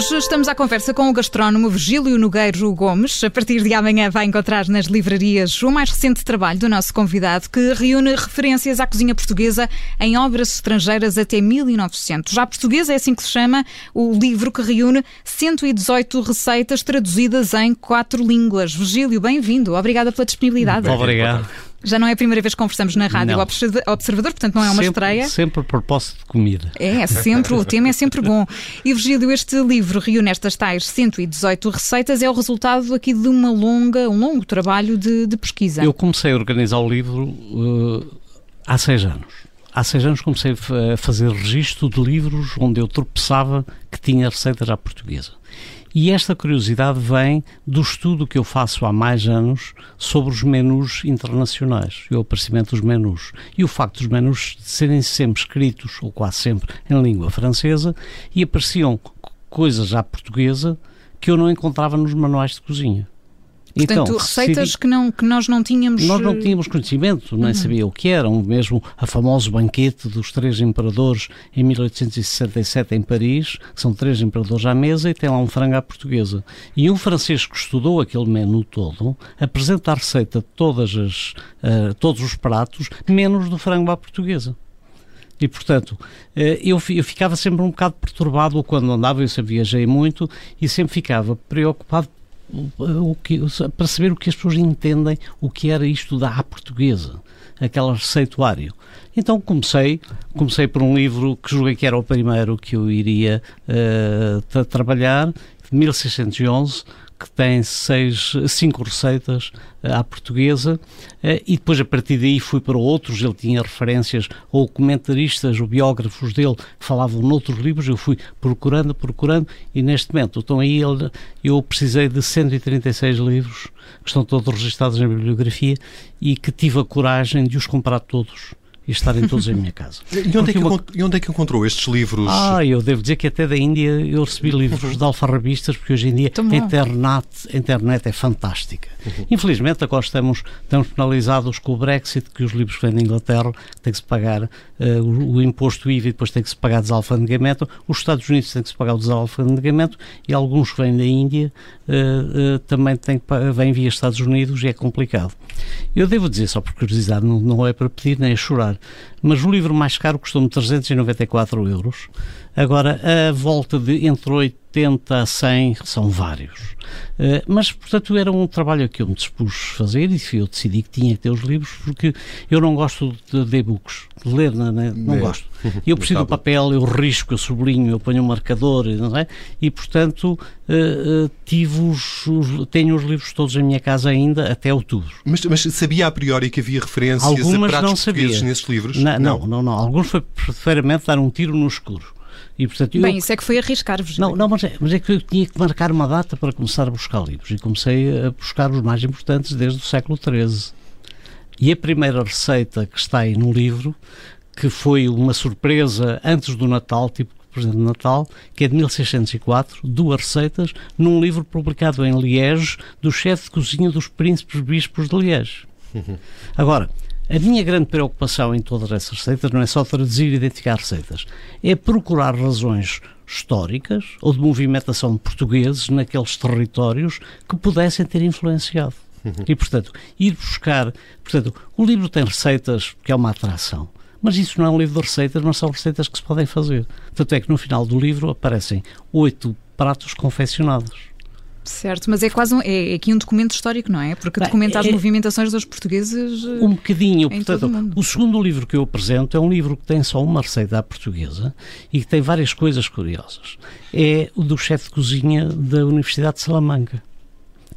Hoje estamos à conversa com o gastrónomo Virgílio Nogueiro Gomes. A partir de amanhã vai encontrar nas livrarias o mais recente trabalho do nosso convidado, que reúne referências à cozinha portuguesa em obras estrangeiras até 1900. Já portuguesa é assim que se chama o livro que reúne 118 receitas traduzidas em quatro línguas. Virgílio, bem-vindo. Obrigada pela disponibilidade. Muito obrigado. Já não é a primeira vez que conversamos na Rádio Não. Observador, portanto não é uma sempre, estreia. Sempre a propósito de comida. É, sempre, o tema é sempre bom. E Virgílio, este livro reúne estas tais 118 receitas, é o resultado aqui de uma longa, um longo trabalho de, de pesquisa. Eu comecei a organizar o livro uh, há seis anos. Há seis anos comecei a fazer registro de livros onde eu tropeçava que tinha receitas à portuguesa. E esta curiosidade vem do estudo que eu faço há mais anos sobre os menus internacionais e o aparecimento dos menus. E o facto dos menus serem sempre escritos, ou quase sempre, em língua francesa e apareciam coisas à portuguesa que eu não encontrava nos manuais de cozinha. Portanto, então, receitas que, não, que nós não tínhamos. Nós não tínhamos conhecimento, nem uhum. sabia o que eram. Mesmo a famoso banquete dos três imperadores em 1867 em Paris, que são três imperadores à mesa e tem lá um frango à portuguesa. E um francês que estudou aquele menu todo apresenta a receita de todas as, uh, todos os pratos, menos do frango à portuguesa. E, portanto, eu, eu ficava sempre um bocado perturbado quando andava, eu sempre viajei muito e sempre ficava preocupado o que, para saber o que as pessoas entendem o que era isto da à portuguesa, aquele receituário. Então comecei, comecei por um livro que julguei que era o primeiro que eu iria uh, trabalhar, de 1611, que tem seis, cinco receitas uh, à portuguesa uh, e depois a partir daí fui para outros, ele tinha referências ou comentaristas ou biógrafos dele que falavam noutros livros, eu fui procurando, procurando e neste momento, então aí ele, eu precisei de 136 livros que estão todos registados na bibliografia e que tive a coragem de os comprar todos e estarem todos em minha casa. E onde, é que, uma... e onde é que encontrou estes livros? Ah, eu devo dizer que até da Índia eu recebi livros de alfarrabistas, porque hoje em dia a internet, a internet é fantástica. Uhum. Infelizmente, agora estamos, estamos penalizados com o Brexit, que os livros que vêm da Inglaterra tem que se pagar uh, o, o, imposto IVA e depois tem que se pagar desalfandegamento. Os Estados Unidos têm que se pagar o desalfandegamento e alguns que vêm da Índia uh, uh, também têm que vêm via Estados Unidos e é complicado. Eu devo dizer, só por curiosidade, não, não é para pedir nem a chorar, mas o livro mais caro custou-me 394 euros. Agora, a volta de entre 80 a 100 são vários. Uh, mas, portanto, era um trabalho que eu me dispus a fazer e eu decidi que tinha que ter os livros porque eu não gosto de e-books, de ler, não, não é. gosto. Eu preciso do papel, eu risco, eu sublinho, eu ponho um marcador, não é? E, portanto, uh, uh, tive os, os, tenho os livros todos em minha casa ainda até outubro. Mas, mas sabia a priori que havia referências Algumas a pratos não sabia. nesses livros? Não, não, não, não. Alguns foi preferamente dar um tiro no escuro. E, portanto, Bem, eu... isso é que foi arriscar-vos. Não, não mas, é, mas é que eu tinha que marcar uma data para começar a buscar livros. E comecei a buscar os mais importantes desde o século XIII. E a primeira receita que está aí no livro, que foi uma surpresa antes do Natal, tipo presente de Natal, que é de 1604, duas receitas, num livro publicado em Liege do chefe de cozinha dos príncipes bispos de Liege. Agora, a minha grande preocupação em todas essas receitas não é só traduzir e identificar receitas, é procurar razões históricas ou de movimentação de portugueses naqueles territórios que pudessem ter influenciado. E, portanto, ir buscar. Portanto, o livro tem receitas que é uma atração. Mas isso não é um livro de receitas, mas são receitas que se podem fazer. Tanto é que no final do livro aparecem oito pratos confeccionados. Certo, mas é quase um, é, é aqui um documento histórico, não é? Porque documenta as é, movimentações dos portugueses. Um bocadinho, portanto, o, o segundo livro que eu apresento é um livro que tem só uma receita à portuguesa e que tem várias coisas curiosas. É o do chefe de cozinha da Universidade de Salamanca,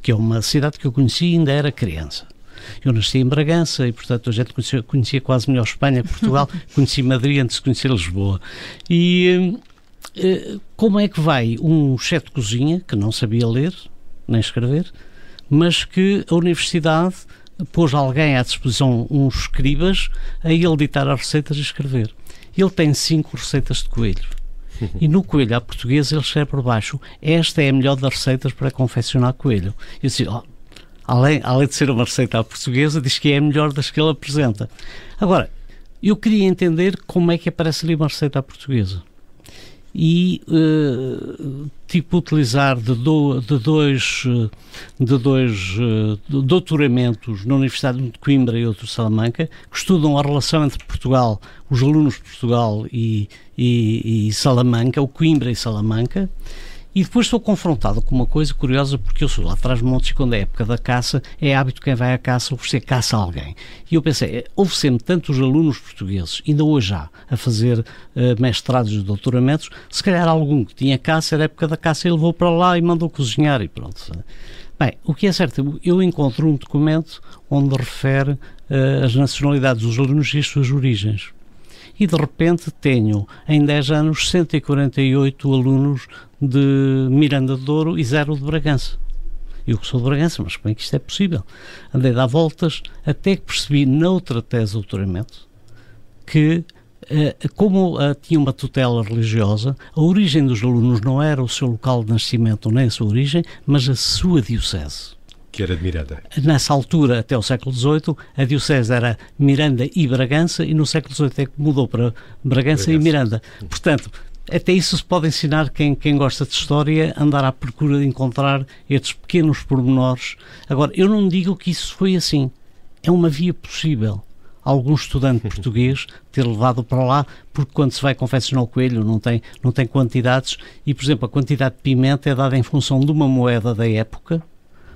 que é uma cidade que eu conheci ainda era criança. Eu nasci em Bragança e, portanto, a gente conhecia, conhecia quase melhor Espanha que Portugal. conheci Madrid antes de conhecer Lisboa. E eh, como é que vai um chefe de cozinha que não sabia ler nem escrever, mas que a universidade pôs alguém à disposição, uns escribas, a ele ditar as receitas e escrever. Ele tem cinco receitas de coelho. E no coelho à portuguesa ele escreve por baixo: Esta é a melhor das receitas para confeccionar coelho. Eu disse: oh, além, além de ser uma receita à portuguesa, diz que é a melhor das que ele apresenta. Agora, eu queria entender como é que aparece ali uma receita à portuguesa. E uh, tipo utilizar de, do, de dois, de dois uh, doutoramentos na Universidade de Coimbra e outro de Salamanca, que estudam a relação entre Portugal, os alunos de Portugal e, e, e Salamanca, o Coimbra e Salamanca, e depois sou confrontado com uma coisa curiosa, porque eu sou lá atrás de montes e quando é época da caça, é hábito quem vai à caça oferecer caça alguém. E eu pensei, é, houve sempre tantos alunos portugueses, ainda hoje há, a fazer uh, mestrados e doutoramentos, se calhar algum que tinha caça, era época da caça, ele levou para lá e mandou cozinhar e pronto. Bem, o que é certo, eu encontro um documento onde refere uh, as nacionalidades dos alunos e as suas origens e de repente tenho em 10 anos 148 alunos de Miranda de Douro e zero de Bragança. Eu que sou de Bragança, mas como é que isto é possível? Andei a dar voltas até que percebi noutra tese de doutoramento que eh, como uh, tinha uma tutela religiosa, a origem dos alunos não era o seu local de nascimento nem a sua origem, mas a sua diocese. Que era de Miranda. Nessa altura, até o século XVIII, a diocese era Miranda e Bragança, e no século XVIII é que mudou para Bragança, Bragança. e Miranda. Portanto, até isso se pode ensinar quem, quem gosta de história, andar à procura de encontrar estes pequenos pormenores. Agora, eu não digo que isso foi assim. É uma via possível algum estudante português ter levado para lá, porque quando se vai confeccionar o coelho não tem, não tem quantidades e, por exemplo, a quantidade de pimenta é dada em função de uma moeda da época,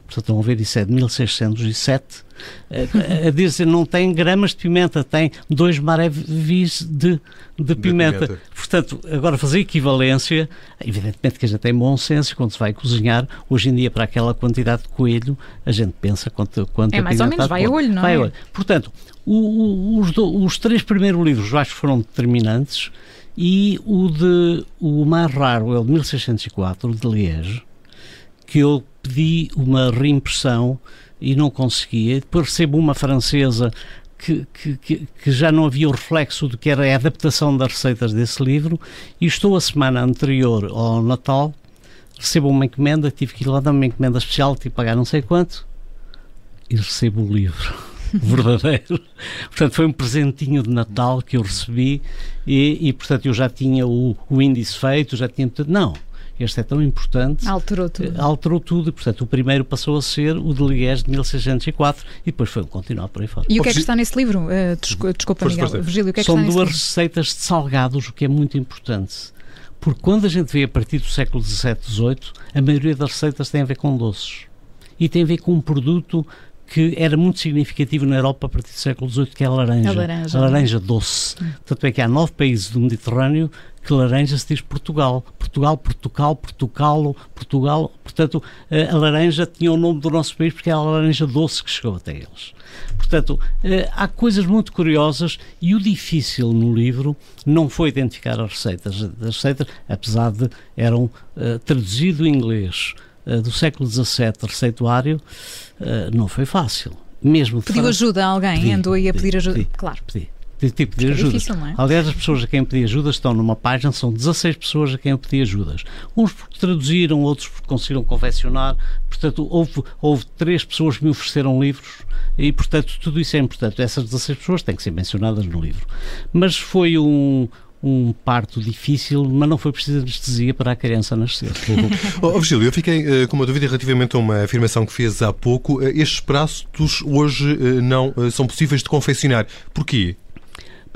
portanto estão a ver, isso é de 1607, a, a dizer não tem gramas de pimenta, tem dois maravis de, de, pimenta. de, pimenta. Portanto, agora fazer equivalência, evidentemente que a gente tem bom senso quando se vai cozinhar, hoje em dia para aquela quantidade de coelho, a gente pensa quanto, quanto é mais ou menos, vai a olho, não vai é? Olho. Portanto, o, o, os, do, os três primeiros livros acho que foram determinantes e o de o mais raro é o de 1604, de Liege, que eu pedi uma reimpressão e não conseguia. Depois recebo uma francesa que, que, que, já não havia o reflexo do que era a adaptação das receitas desse livro e estou a semana anterior ao Natal, recebo uma encomenda, tive que ir lá dar uma encomenda especial, tive que pagar não sei quanto e recebo o livro verdadeiro. portanto, foi um presentinho de Natal que eu recebi e, e portanto, eu já tinha o, o índice feito, já tinha... Não, este é tão importante. Alterou tudo. Eh, alterou tudo. Portanto, o primeiro passou a ser o de Liège de 1604 e depois foi continuar por aí fora. E o que é que está nesse livro? Uh, desculpa, Miguel. Virgílio, o que é que São duas receitas de salgados, o que é muito importante. Porque quando a gente vê a partir do século XVII, XVIII, a maioria das receitas tem a ver com doces. E tem a ver com um produto que era muito significativo na Europa a partir do século XVIII, que é a laranja. A laranja, a laranja doce. Hum. Tanto é que há nove países do Mediterrâneo que laranja se diz Portugal. Portugal, Portugal, Portugal, Portugal. Portanto, a laranja tinha o nome do nosso país porque é a laranja doce que chegou até eles. Portanto, eh, há coisas muito curiosas e o difícil no livro não foi identificar as receitas. As receitas, apesar de eram uh, traduzido em inglês do século XVII, receituário, uh, não foi fácil. Mesmo Pediu ajuda a alguém? Pedi, Andou aí a pedir ajuda? Pedi, claro. Pedi de tipo de ajuda. É? Aliás, as pessoas a quem pedi ajuda estão numa página, são 16 pessoas a quem eu pedi ajudas. Uns porque traduziram, outros porque conseguiram confeccionar. Portanto, houve, houve três pessoas que me ofereceram livros e, portanto, tudo isso é importante. Essas 16 pessoas têm que ser mencionadas no livro. Mas foi um, um parto difícil, mas não foi preciso anestesia para a criança nascer. oh, Virgílio, eu fiquei uh, com uma dúvida relativamente a uma afirmação que fez há pouco. Uh, estes pratos hoje uh, não são possíveis de confeccionar. Porquê?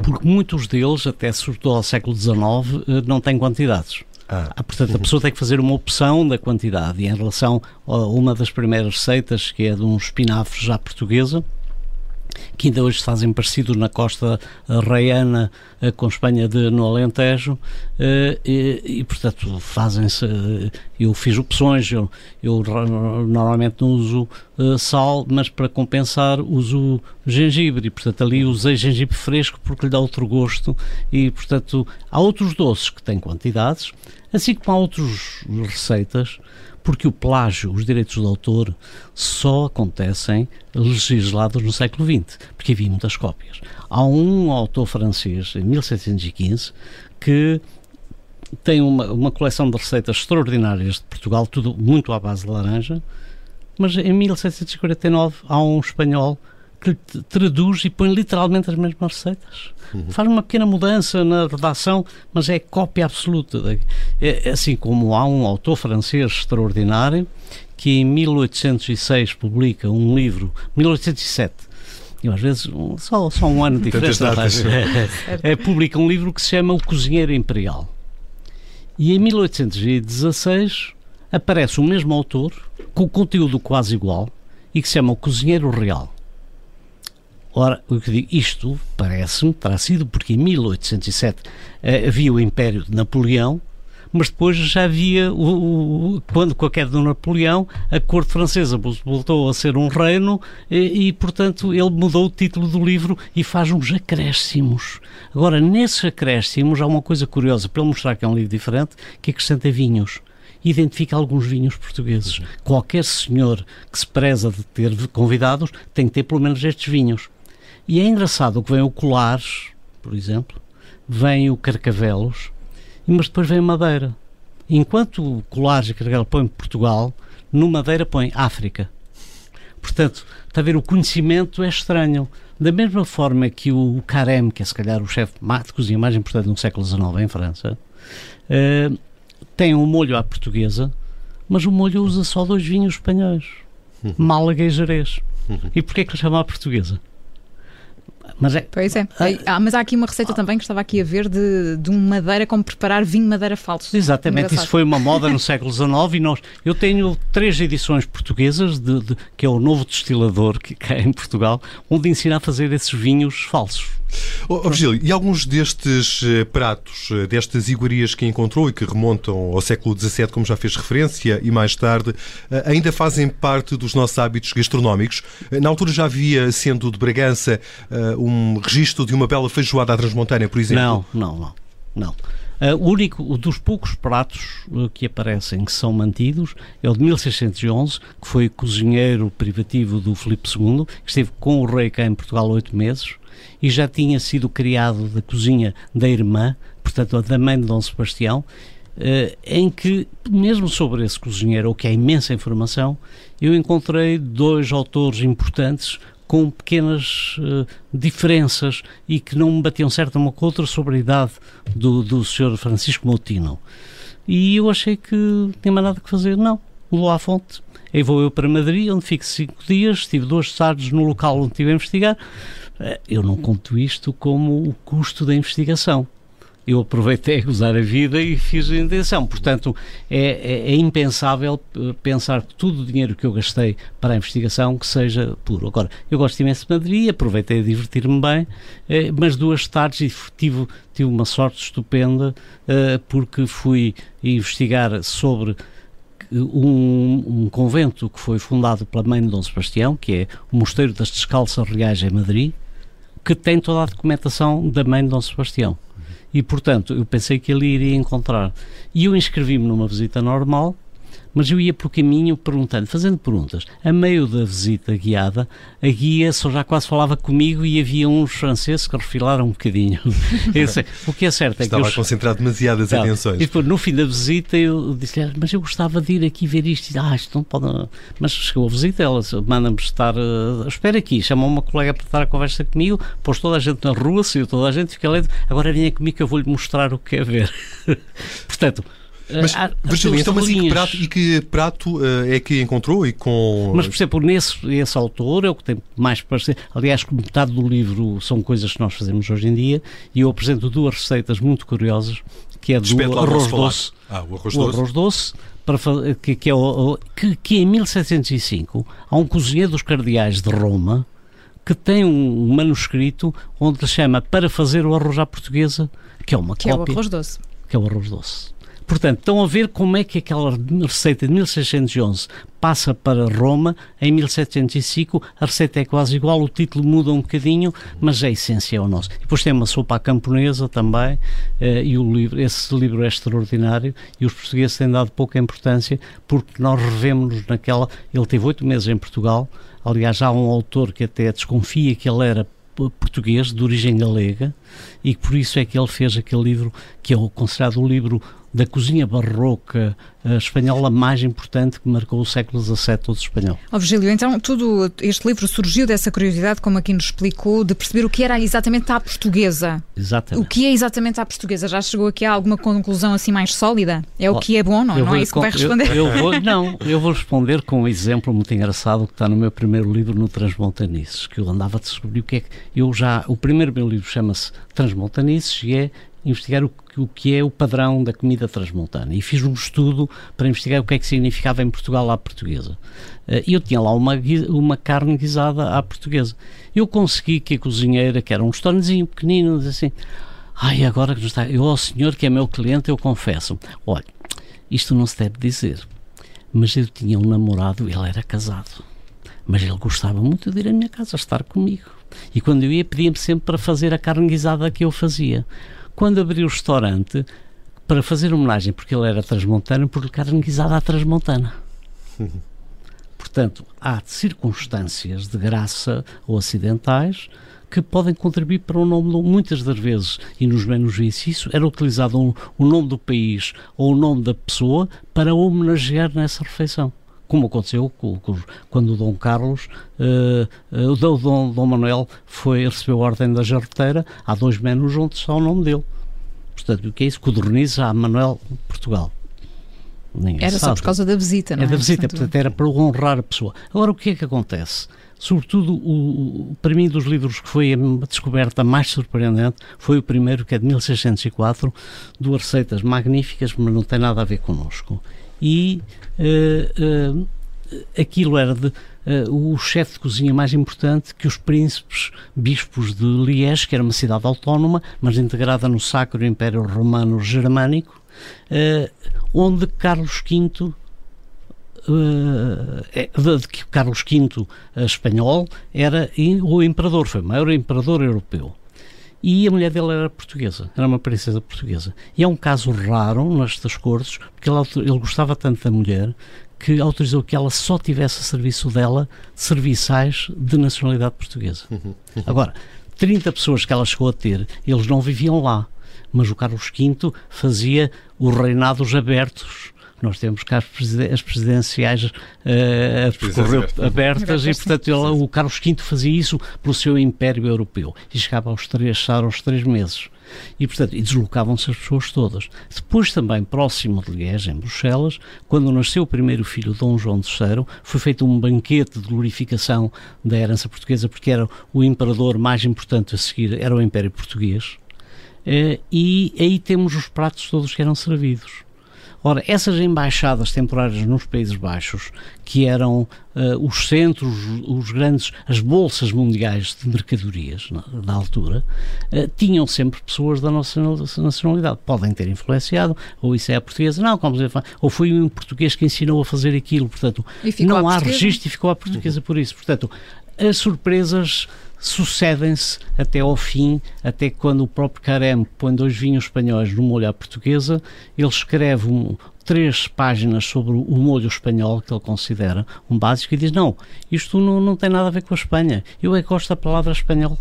porque muitos deles, até sobretudo ao século XIX, não têm quantidades. Ah. ah. Portanto, a pessoa tem que fazer uma opção da quantidade. E em relação a uma das primeiras receitas, que é de um espinafre já portuguesa, que ainda hoje se fazem parecidos na costa reiana eh, com Espanha de, no Alentejo eh, e, e portanto fazem-se eh, eu fiz opções eu, eu normalmente não uso sal mas para compensar uso gengibre e portanto ali usei gengibre fresco porque lhe dá outro gosto e portanto há outros doces que têm quantidades assim como há outras receitas porque o plágio, os direitos do autor, só acontecem legislados no século XX, porque havia muitas cópias. Há um autor francês, em 1715, que tem uma, uma coleção de receitas extraordinárias de Portugal, tudo muito à base de laranja, mas em 1749 há um espanhol que traduz e põe literalmente as mesmas receitas. Uhum. Faz uma pequena mudança na redação, mas é cópia absoluta. É, é, assim como há um autor francês extraordinário que em 1806 publica um livro, 1807, eu, às vezes, só, só um ano de diferença, é, é, publica um livro que se chama O Cozinheiro Imperial. E em 1816 aparece o mesmo autor, com conteúdo quase igual, e que se chama O Cozinheiro Real. Ora, o que digo, isto parece-me terá sido porque em 1807 eh, havia o Império de Napoleão, mas depois já havia, o, o, quando com a queda do Napoleão, a corte francesa voltou a ser um reino e, e, portanto, ele mudou o título do livro e faz uns acréscimos. Agora, nesses acréscimos há uma coisa curiosa, para ele mostrar que é um livro diferente, que acrescenta vinhos identifica alguns vinhos portugueses. Qualquer senhor que se preza de ter convidados tem que ter pelo menos estes vinhos. E é engraçado que vem o Colares, por exemplo, vem o Carcavelos, mas depois vem a Madeira. Enquanto o Colares e Carcavelos põem Portugal, no Madeira põe África. Portanto, está a ver, o conhecimento é estranho. Da mesma forma que o Carême, que é se calhar o chefe de cozinha mais importante no século XIX em França, uh, tem um molho à portuguesa, mas o molho usa só dois vinhos espanhóis. Málaga e Jerez. E porquê que lhe chama à portuguesa? Mas é, pois é. Ah, mas há aqui uma receita também que estava aqui a ver de, de um madeira, como preparar vinho madeira falso. Exatamente, isso foi uma moda no século XIX e nós, eu tenho três edições portuguesas, de, de, que é o novo destilador que, que é em Portugal, onde ensina a fazer esses vinhos falsos. Oh, Virgílio, e alguns destes eh, pratos, eh, destas iguarias que encontrou e que remontam ao século XVII, como já fez referência, e mais tarde, eh, ainda fazem parte dos nossos hábitos gastronómicos? Na altura já havia, sendo de Bragança, um registro de uma bela feijoada à transmontânea, por exemplo? Não, não, não. não. O único, dos poucos pratos que aparecem que são mantidos é o de 1611, que foi cozinheiro privativo do Filipe II, que esteve com o rei cá em Portugal oito meses, e já tinha sido criado da cozinha da irmã, portanto, da mãe de Dom Sebastião, Uh, em que, mesmo sobre esse cozinheiro, o que é imensa informação, eu encontrei dois autores importantes com pequenas uh, diferenças e que não me batiam certo uma com outra sobre a idade do, do Sr. Francisco Moutino. E eu achei que tinha mais nada que fazer. Não, vou à fonte. Aí vou eu para Madrid, onde fico cinco dias, estive duas tardes no local onde estive a investigar, eu não conto isto como o custo da investigação. Eu aproveitei a gozar a vida e fiz a intenção. Portanto, é, é, é, impensável eh, pensar que todo o dinheiro que eu gastei para a investigação que seja puro. Agora, eu gosto imenso de Madrid, aproveitei a divertir-me bem, eh, mas duas tardes e tive, tive uma sorte estupenda porque fui investigar sobre um, um, convento que foi fundado pela mãe de Dom Sebastião, que é o Mosteiro das Descalças Reais em Madrid, que tem toda a documentação da mãe de Dom Sebastião. E, portanto, eu pensei que ele iria encontrar. E eu inscrevi-me numa visita normal, mas eu ia pelo caminho perguntando, fazendo perguntas. A meio da visita guiada, a guia só já quase falava comigo e havia uns franceses que refilaram um bocadinho. Esse, o que é certo é Estava que. Estava a concentrar demasiadas atenções. E depois, no fim da visita, eu disse mas eu gostava de ir aqui ver isto. Ah, isto não pode. Mas chegou a visita, ela manda-me estar. Uh, espera aqui, chamou uma colega para estar a conversa comigo, pôs toda a gente na rua, saiu toda a gente, fica lendo. Agora venha comigo que eu vou-lhe mostrar o que é ver. Portanto, mas, ah, Virgílio, então, mas e que prato, e que prato uh, é que encontrou e com... Mas, por exemplo, nesse esse autor é o que tem mais parecer. Aliás, metade do livro são coisas que nós fazemos hoje em dia e eu apresento duas receitas muito curiosas, que é do arroz doce. Ah, o arroz o doce. Arroz doce para, que, que, é o, que, que em 1705 há um cozinheiro dos cardeais de Roma que tem um manuscrito onde chama para fazer o arroz à portuguesa, que é uma que cópia. Que é o arroz doce. Que é o arroz doce. Portanto, estão a ver como é que aquela receita de 1611 passa para Roma em 1705. A receita é quase igual, o título muda um bocadinho, mas a essência é o nosso. depois tem uma sopa à camponesa também, eh, e o livro, esse livro é extraordinário e os portugueses têm dado pouca importância porque nós revemos-nos naquela. Ele teve oito meses em Portugal. Aliás, há um autor que até desconfia que ele era português, de origem galega, e por isso é que ele fez aquele livro que é considerado o livro da cozinha barroca espanhola mais importante que marcou o século XVII todo espanhol. Ó oh, Virgílio, então tudo este livro surgiu dessa curiosidade, como aqui nos explicou, de perceber o que era exatamente a portuguesa. Exatamente. O que é exatamente a portuguesa? Já chegou aqui a alguma conclusão assim mais sólida? É o que é bom, não, não é isso que vai responder? Eu, eu, vou, não, eu vou responder com um exemplo muito engraçado que está no meu primeiro livro no Transmontanices, que eu andava a descobrir o que é que eu já, o primeiro meu livro chama-se Transmontanices e é investigar o, o que é o padrão da comida transmontana. E fiz um estudo para investigar o que é que significava em Portugal à portuguesa. Eh, e eu tinha lá uma, uma carne guisada à portuguesa. Eu consegui que a cozinheira, que era um restaurantezinho pequenino, disse assim: Ai, agora que está. Eu, ao senhor que é meu cliente, eu confesso: Olha, isto não se deve dizer. Mas eu tinha um namorado, ele era casado. Mas ele gostava muito de ir à minha casa estar comigo. E quando eu ia, pedia-me sempre para fazer a carne guisada que eu fazia quando abri o restaurante para fazer homenagem, porque ele era transmontano, por carne guisada à transmontana. Portanto, há circunstâncias de graça ou acidentais que podem contribuir para o nome, muitas das vezes, e nos menos isso, era utilizado um, o nome do país ou o nome da pessoa para homenagear nessa refeição. Como aconteceu com, com, quando o Dom Carlos, uh, uh, o Dom, Dom Manuel foi, recebeu a Ordem da Jarreteira, há dois menus onde está o nome dele. Portanto, o que é isso? Codorniza a Manuel Portugal. Ninguém era sabe. só por causa da visita, não é? É da visita, portanto, era para honrar a pessoa. Agora, o que é que acontece? Sobretudo, o, para mim, dos livros que foi a descoberta mais surpreendente, foi o primeiro, que é de 1604, duas receitas magníficas, mas não tem nada a ver connosco. E uh, uh, aquilo era de uh, o chefe de cozinha mais importante que os príncipes bispos de Liège, que era uma cidade autónoma, mas integrada no Sacro Império Romano Germânico, onde Carlos V Uh, de, que Carlos V espanhol era o imperador, foi o maior imperador europeu. E a mulher dele era portuguesa, era uma princesa portuguesa. E é um caso raro nestas cortes, porque ele, ele gostava tanto da mulher que autorizou que ela só tivesse a serviço dela serviçais de nacionalidade portuguesa. Uhum. Agora, 30 pessoas que ela chegou a ter, eles não viviam lá, mas o Carlos V fazia os reinados abertos nós temos cá as presidenciais uh, a abertas e, portanto, ele, o Carlos V fazia isso pelo seu império europeu e chegava aos três, aos três meses. E, portanto, e deslocavam-se as pessoas todas. Depois, também, próximo de Liège, em Bruxelas, quando nasceu o primeiro filho, Dom João III, foi feito um banquete de glorificação da herança portuguesa, porque era o imperador mais importante a seguir, era o Império Português. Uh, e aí temos os pratos todos que eram servidos. Ora, essas embaixadas temporárias nos Países Baixos, que eram uh, os centros, os grandes, as bolsas mundiais de mercadorias na, da altura, uh, tinham sempre pessoas da nossa nacionalidade. Podem ter influenciado, ou isso é a portuguesa, não, como dizer, ou foi um português que ensinou a fazer aquilo, portanto, não há registro e ficou a portuguesa por isso. Portanto, as surpresas sucedem-se até ao fim, até quando o próprio Carême põe dois vinhos espanhóis numa olhar portuguesa, ele escreve um, três páginas sobre o molho espanhol, que ele considera um básico, e diz: Não, isto não, não tem nada a ver com a Espanha. Eu é que gosto da palavra espanhol.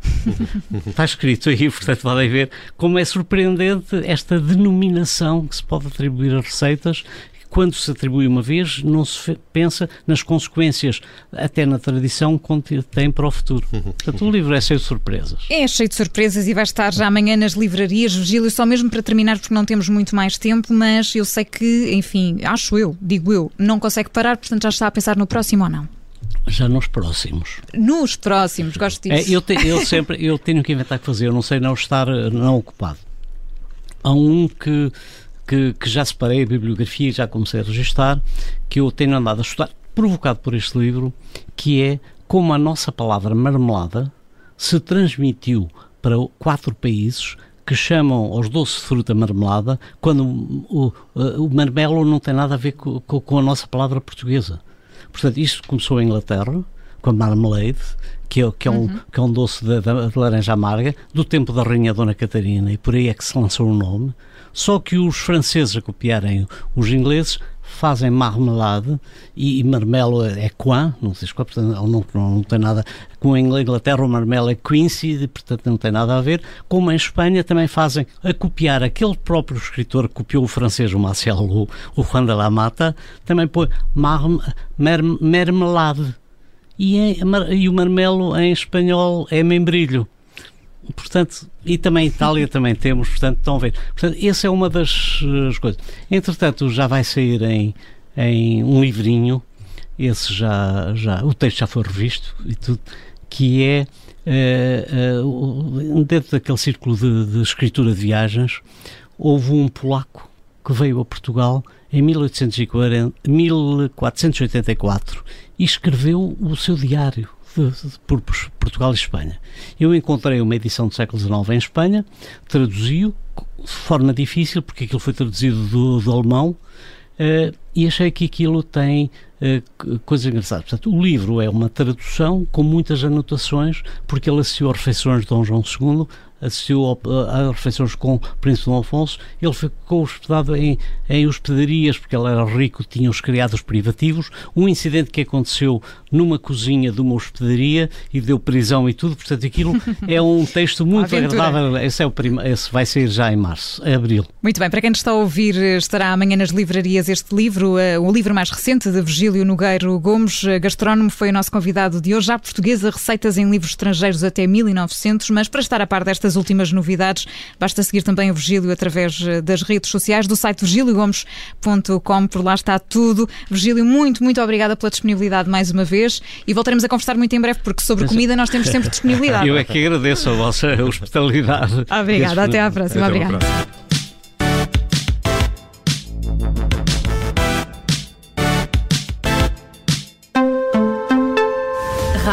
Está escrito aí, portanto, podem ver como é surpreendente esta denominação que se pode atribuir a receitas quando se atribui uma vez, não se pensa nas consequências, até na tradição, que tem para o futuro. Portanto, o livro é cheio de surpresas. É cheio de surpresas e vai estar já amanhã nas livrarias. Virgílio, só mesmo para terminar, porque não temos muito mais tempo, mas eu sei que, enfim, acho eu, digo eu, não consegue parar, portanto já está a pensar no próximo ou não? Já nos próximos. Nos próximos, gosto disso. É, eu, te, eu sempre eu tenho que inventar que fazer, eu não sei não estar não ocupado. Há um que que, que já separei a bibliografia e já comecei a registar, que eu tenho andado a estudar, provocado por este livro, que é como a nossa palavra marmelada se transmitiu para quatro países que chamam aos doces de fruta marmelada, quando o, o, o marmelo não tem nada a ver com, com, a nossa palavra portuguesa. Portanto, isto começou em Inglaterra, com a marmalade, que é, que é, um, uhum. que é um doce de, de, laranja amarga, do tempo da Rainha Dona Catarina, e por aí é que se lançou o nome. Só que os franceses, a copiarem os ingleses, fazem marmelade e, e marmelo é Coin, não sei se portanto não, não, não tem nada. Com a Inglaterra o marmelo é Quincy, portanto não tem nada a ver, como em Espanha também fazem a copiar aquele próprio escritor que copiou o francês, o Marcel, o, Juan de la Mata, também põe marm, marmelade e, e o marmelo em espanhol é membrilho portanto, e também Itália também temos, portanto, estão a ver. Portanto, essa é uma das uh, coisas. Entretanto, já vai sair em, em um livrinho, esse já, já, o texto já foi revisto e tudo, que é uh, uh, dentro daquele círculo de, de escritura de viagens, houve um polaco que veio a Portugal em 1840, 1484 e escreveu o seu diário de, por Portugal e Espanha. Eu encontrei uma edição do século XIX em Espanha, traduzi-o de forma difícil, porque aquilo foi traduzido do, do alemão, uh, e achei que aquilo tem uh, coisas engraçadas. Portanto, o livro é uma tradução com muitas anotações, porque ele assistiu a refeições de Dom João II, assistiu a, refeições com o Príncipe Dom Afonso, ele ficou hospedado em, em hospedarias, porque ele era rico, tinha os criados privativos, um incidente que aconteceu numa cozinha de uma hospedaria e deu prisão e tudo, portanto aquilo é um texto muito agradável, esse, é o prima, esse vai sair já em março, em abril. Muito bem, para quem está a ouvir, estará amanhã nas livrarias este livro, eh, o livro mais recente de Virgílio Nogueiro Gomes, eh, gastrónomo, foi o nosso convidado de hoje, já portuguesa, receitas em livros estrangeiros até 1900, mas para estar a par destas últimas novidades, basta seguir também o Virgílio através eh, das redes sociais do site virgiliogomes.com, por lá está tudo. Virgílio, muito, muito obrigada pela disponibilidade mais uma vez e voltaremos a conversar muito em breve, porque sobre comida nós temos sempre disponibilidade. Eu é que agradeço a vossa hospitalidade. Obrigada, até à próxima. Até obrigada.